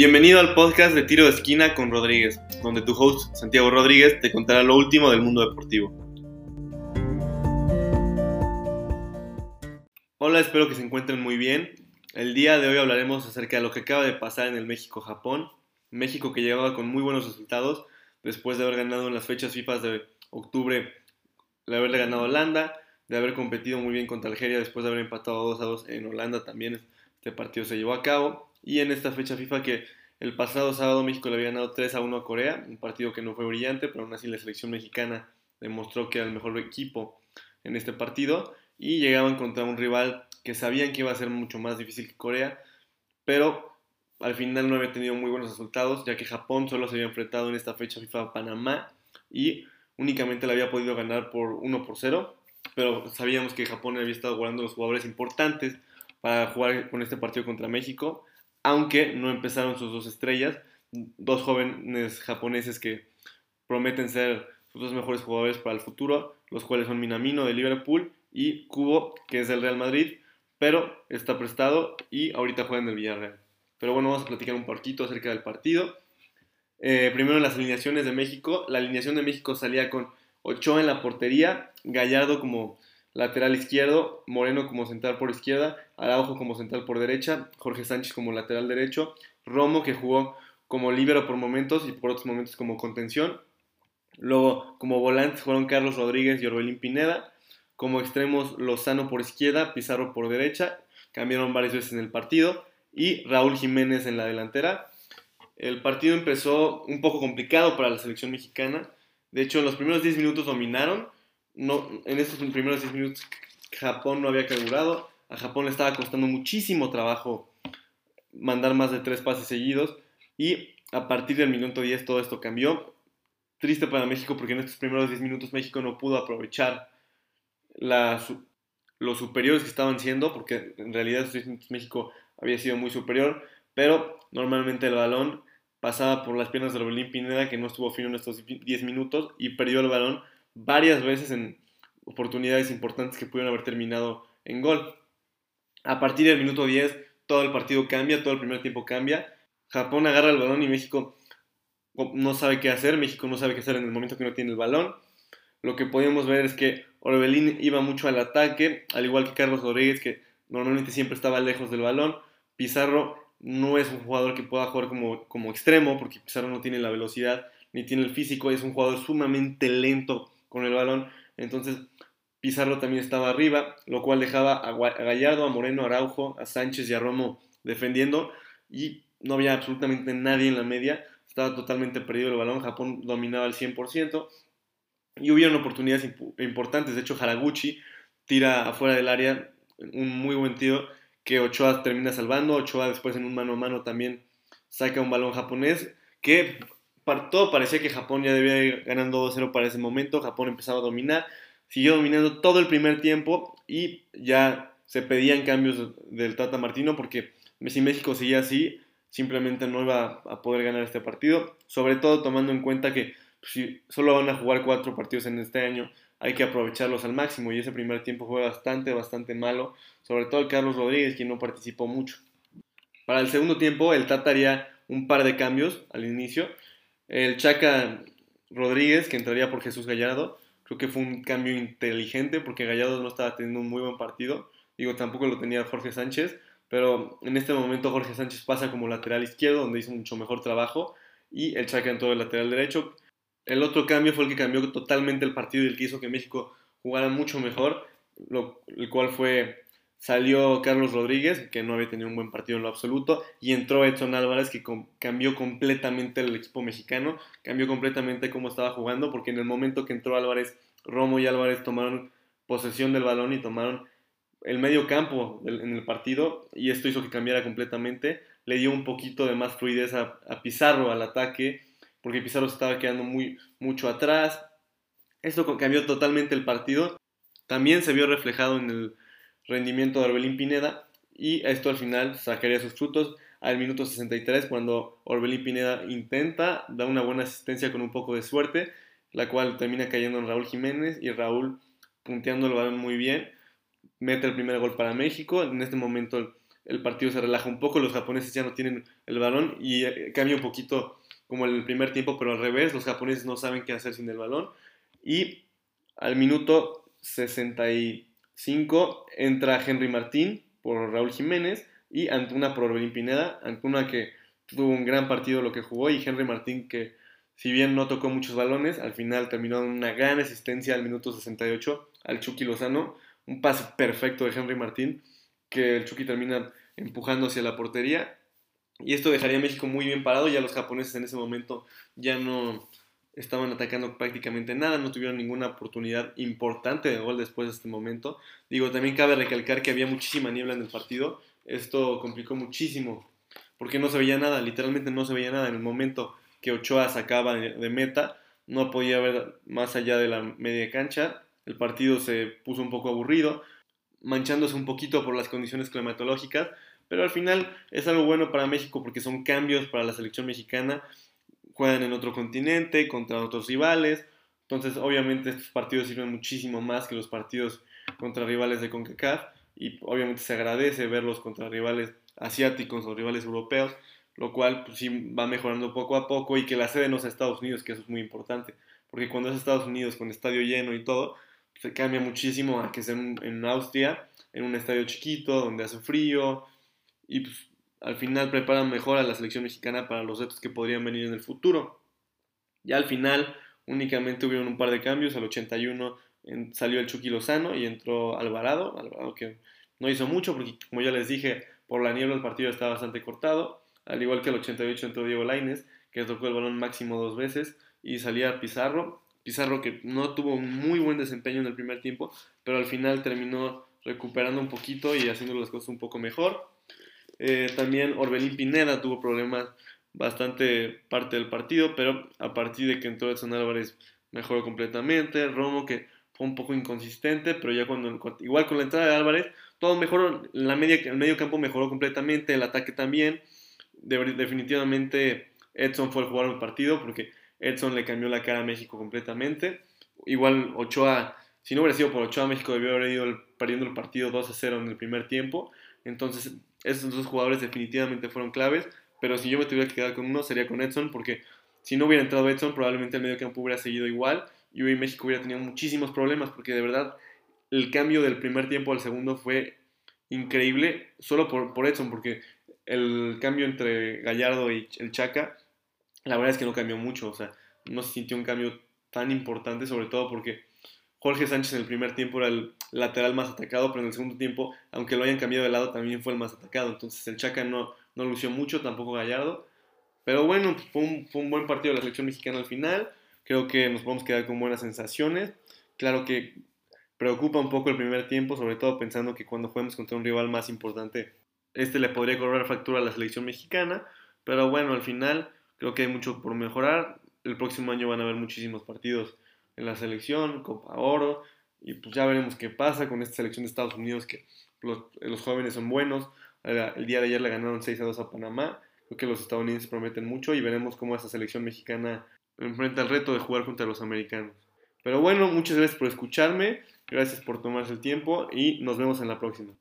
Bienvenido al podcast de Tiro de Esquina con Rodríguez, donde tu host Santiago Rodríguez te contará lo último del mundo deportivo. Hola, espero que se encuentren muy bien. El día de hoy hablaremos acerca de lo que acaba de pasar en el México-Japón. México que llegaba con muy buenos resultados después de haber ganado en las fechas FIFA de octubre, de haberle ganado a Holanda, de haber competido muy bien contra Algeria después de haber empatado 2 a 2 en Holanda también. Este partido se llevó a cabo y en esta fecha FIFA que el pasado sábado México le había ganado 3 a 1 a Corea, un partido que no fue brillante, pero aún así la selección mexicana demostró que era el mejor equipo en este partido. Y llegaban contra un rival que sabían que iba a ser mucho más difícil que Corea, pero al final no había tenido muy buenos resultados, ya que Japón solo se había enfrentado en esta fecha FIFA a Panamá y únicamente le había podido ganar por 1 por 0, pero sabíamos que Japón había estado guardando los jugadores importantes para jugar con este partido contra México aunque no empezaron sus dos estrellas, dos jóvenes japoneses que prometen ser sus dos mejores jugadores para el futuro, los cuales son Minamino de Liverpool y Kubo, que es del Real Madrid, pero está prestado y ahorita juega en el Villarreal. Pero bueno, vamos a platicar un poquito acerca del partido. Eh, primero las alineaciones de México. La alineación de México salía con Ochoa en la portería, Gallardo como lateral izquierdo, Moreno como central por izquierda, Araujo como central por derecha, Jorge Sánchez como lateral derecho, Romo que jugó como líbero por momentos y por otros momentos como contención. Luego como volantes fueron Carlos Rodríguez y Orbelín Pineda, como extremos Lozano por izquierda, Pizarro por derecha, cambiaron varias veces en el partido y Raúl Jiménez en la delantera. El partido empezó un poco complicado para la selección mexicana. De hecho, en los primeros 10 minutos dominaron, no, en estos primeros 10 minutos Japón no había carburado. A Japón le estaba costando muchísimo trabajo mandar más de tres pases seguidos. Y a partir del minuto 10 todo esto cambió. Triste para México porque en estos primeros 10 minutos México no pudo aprovechar los superiores que estaban siendo, porque en realidad México había sido muy superior, pero normalmente el balón pasaba por las piernas de Robelín Pineda, que no estuvo fino en estos 10 minutos, y perdió el balón varias veces en oportunidades importantes que pudieron haber terminado en gol. A partir del minuto 10, todo el partido cambia, todo el primer tiempo cambia. Japón agarra el balón y México no sabe qué hacer. México no sabe qué hacer en el momento que no tiene el balón. Lo que podemos ver es que Orbelín iba mucho al ataque, al igual que Carlos Rodríguez, que normalmente siempre estaba lejos del balón. Pizarro no es un jugador que pueda jugar como, como extremo, porque Pizarro no tiene la velocidad ni tiene el físico, es un jugador sumamente lento con el balón. Entonces Pizarro también estaba arriba, lo cual dejaba a Gallardo, a Moreno, a Araujo, a Sánchez y a Romo defendiendo y no había absolutamente nadie en la media. Estaba totalmente perdido el balón, Japón dominaba al 100% y hubieron oportunidades importantes. De hecho, Haraguchi tira afuera del área un muy buen tiro que Ochoa termina salvando. Ochoa después en un mano a mano también saca un balón japonés que todo parecía que Japón ya debía ir ganando 2-0 para ese momento. Japón empezaba a dominar, siguió dominando todo el primer tiempo y ya se pedían cambios del Tata Martino porque si México seguía así, simplemente no iba a poder ganar este partido. Sobre todo tomando en cuenta que pues, si solo van a jugar cuatro partidos en este año, hay que aprovecharlos al máximo. Y ese primer tiempo fue bastante, bastante malo. Sobre todo Carlos Rodríguez, quien no participó mucho. Para el segundo tiempo, el Tata haría un par de cambios al inicio. El Chaca Rodríguez, que entraría por Jesús Gallardo, creo que fue un cambio inteligente porque Gallardo no estaba teniendo un muy buen partido. Digo, tampoco lo tenía Jorge Sánchez, pero en este momento Jorge Sánchez pasa como lateral izquierdo, donde hizo mucho mejor trabajo, y el Chaca entró el lateral derecho. El otro cambio fue el que cambió totalmente el partido y el que hizo que México jugara mucho mejor, lo, el cual fue Salió Carlos Rodríguez, que no había tenido un buen partido en lo absoluto, y entró Edson Álvarez, que cambió completamente el equipo mexicano, cambió completamente cómo estaba jugando, porque en el momento que entró Álvarez, Romo y Álvarez tomaron posesión del balón y tomaron el medio campo en el partido, y esto hizo que cambiara completamente, le dio un poquito de más fluidez a, Pizarro al ataque, porque Pizarro se estaba quedando muy, mucho atrás. Esto cambió totalmente el partido. También se vio reflejado en el rendimiento de Orbelín Pineda y esto al final sacaría sus frutos al minuto 63 cuando Orbelín Pineda intenta, da una buena asistencia con un poco de suerte, la cual termina cayendo en Raúl Jiménez y Raúl punteando el balón muy bien, mete el primer gol para México, en este momento el partido se relaja un poco, los japoneses ya no tienen el balón y eh, cambia un poquito como el primer tiempo, pero al revés, los japoneses no saben qué hacer sin el balón. Y al minuto 65 entra Henry Martín por Raúl Jiménez y Antuna por Orbelín Pineda. Antuna que tuvo un gran partido lo que jugó y Henry Martín que si bien no tocó muchos balones, al final terminó en una gran asistencia al minuto 68 al Chucky Lozano. Un pase perfecto de Henry Martín que el Chucky termina empujando hacia la portería. Y esto dejaría a México muy bien parado. Ya los japoneses en ese momento ya no estaban atacando prácticamente nada, no tuvieron ninguna oportunidad importante de gol después de este momento. Digo, también cabe recalcar que había muchísima niebla en el partido. Esto complicó muchísimo porque no se veía nada, literalmente no se veía nada. En el momento que Ochoa sacaba de meta, no podía ver más allá de la media cancha. El partido se puso un poco aburrido manchándose un poquito por las condiciones climatológicas, pero al final es algo bueno para México porque son cambios para la selección mexicana, juegan en otro continente, contra otros rivales, entonces obviamente estos partidos sirven muchísimo más que los partidos contra rivales de CONCACAF. Y obviamente se agradece verlos contra rivales asiáticos o rivales europeos, lo cual pues, sí va mejorando poco a poco y que la sede no sea Estados Unidos, que eso es muy importante, porque cuando es Estados Unidos con estadio lleno y todo, se cambia muchísimo a que sea en, Austria, en un estadio chiquito, donde hace frío, y pues, al final preparan mejor a la selección mexicana para los retos que podrían venir en el futuro. Ya al final únicamente hubieron un par de cambios, al 81 salió el Chucky Lozano y entró Alvarado, Alvarado que no hizo mucho porque como ya les dije, por la niebla el partido estaba bastante cortado, al igual que el 88 entró Diego Laines, que tocó el balón máximo dos veces, y salía Pizarro, Pizarro que no tuvo muy buen desempeño en el primer tiempo, pero al final terminó recuperando un poquito y haciendo las cosas un poco mejor. Eh, también Orbelín Pineda tuvo problemas bastante parte del partido, pero a partir de que entró Edson Álvarez mejoró completamente. Romo que fue un poco inconsistente, pero ya cuando igual con la entrada de Álvarez todo mejoró, la media, el medio campo mejoró completamente, el ataque también. definitivamente Edson fue el jugador del partido porque Edson le cambió la cara a México completamente. Igual Ochoa, si no hubiera sido por Ochoa, México debió haber ido perdiendo el partido 2 a 0 en el primer tiempo. Entonces, esos dos jugadores definitivamente fueron claves. Pero si yo me tuviera que quedar con uno, sería con Edson, porque si no hubiera entrado Edson, probablemente el medio campo hubiera seguido igual y hoy México hubiera tenido muchísimos problemas, porque de verdad el cambio del primer tiempo al segundo fue increíble, solo por, por Edson, porque el cambio entre Gallardo y el Chaca la verdad es que no cambió mucho, o sea, no se sintió un cambio tan importante, sobre todo porque Jorge Sánchez en el primer tiempo era el lateral más atacado, pero en el segundo tiempo, aunque lo hayan cambiado de lado, también fue el más atacado. Entonces el Chaca no, no lució mucho, tampoco Gallardo. Pero bueno, fue un, fue un buen partido de la selección mexicana al final. Creo que nos podemos quedar con buenas sensaciones. Claro que preocupa un poco el primer tiempo, sobre todo pensando que cuando juguemos contra un rival más importante, este le podría cobrar factura a la selección mexicana. Pero bueno, al final Creo que hay mucho por mejorar. El próximo año van a haber muchísimos partidos en la selección, Copa Oro, y pues ya veremos qué pasa con esta selección de Estados Unidos, que los, jóvenes son buenos. El día de ayer le ganaron 6 a 2 a Panamá. Creo que los estadounidenses prometen mucho y veremos cómo esa selección mexicana enfrenta el reto de jugar contra los americanos. Pero bueno, muchas gracias por escucharme, gracias por tomarse el tiempo y nos vemos en la próxima.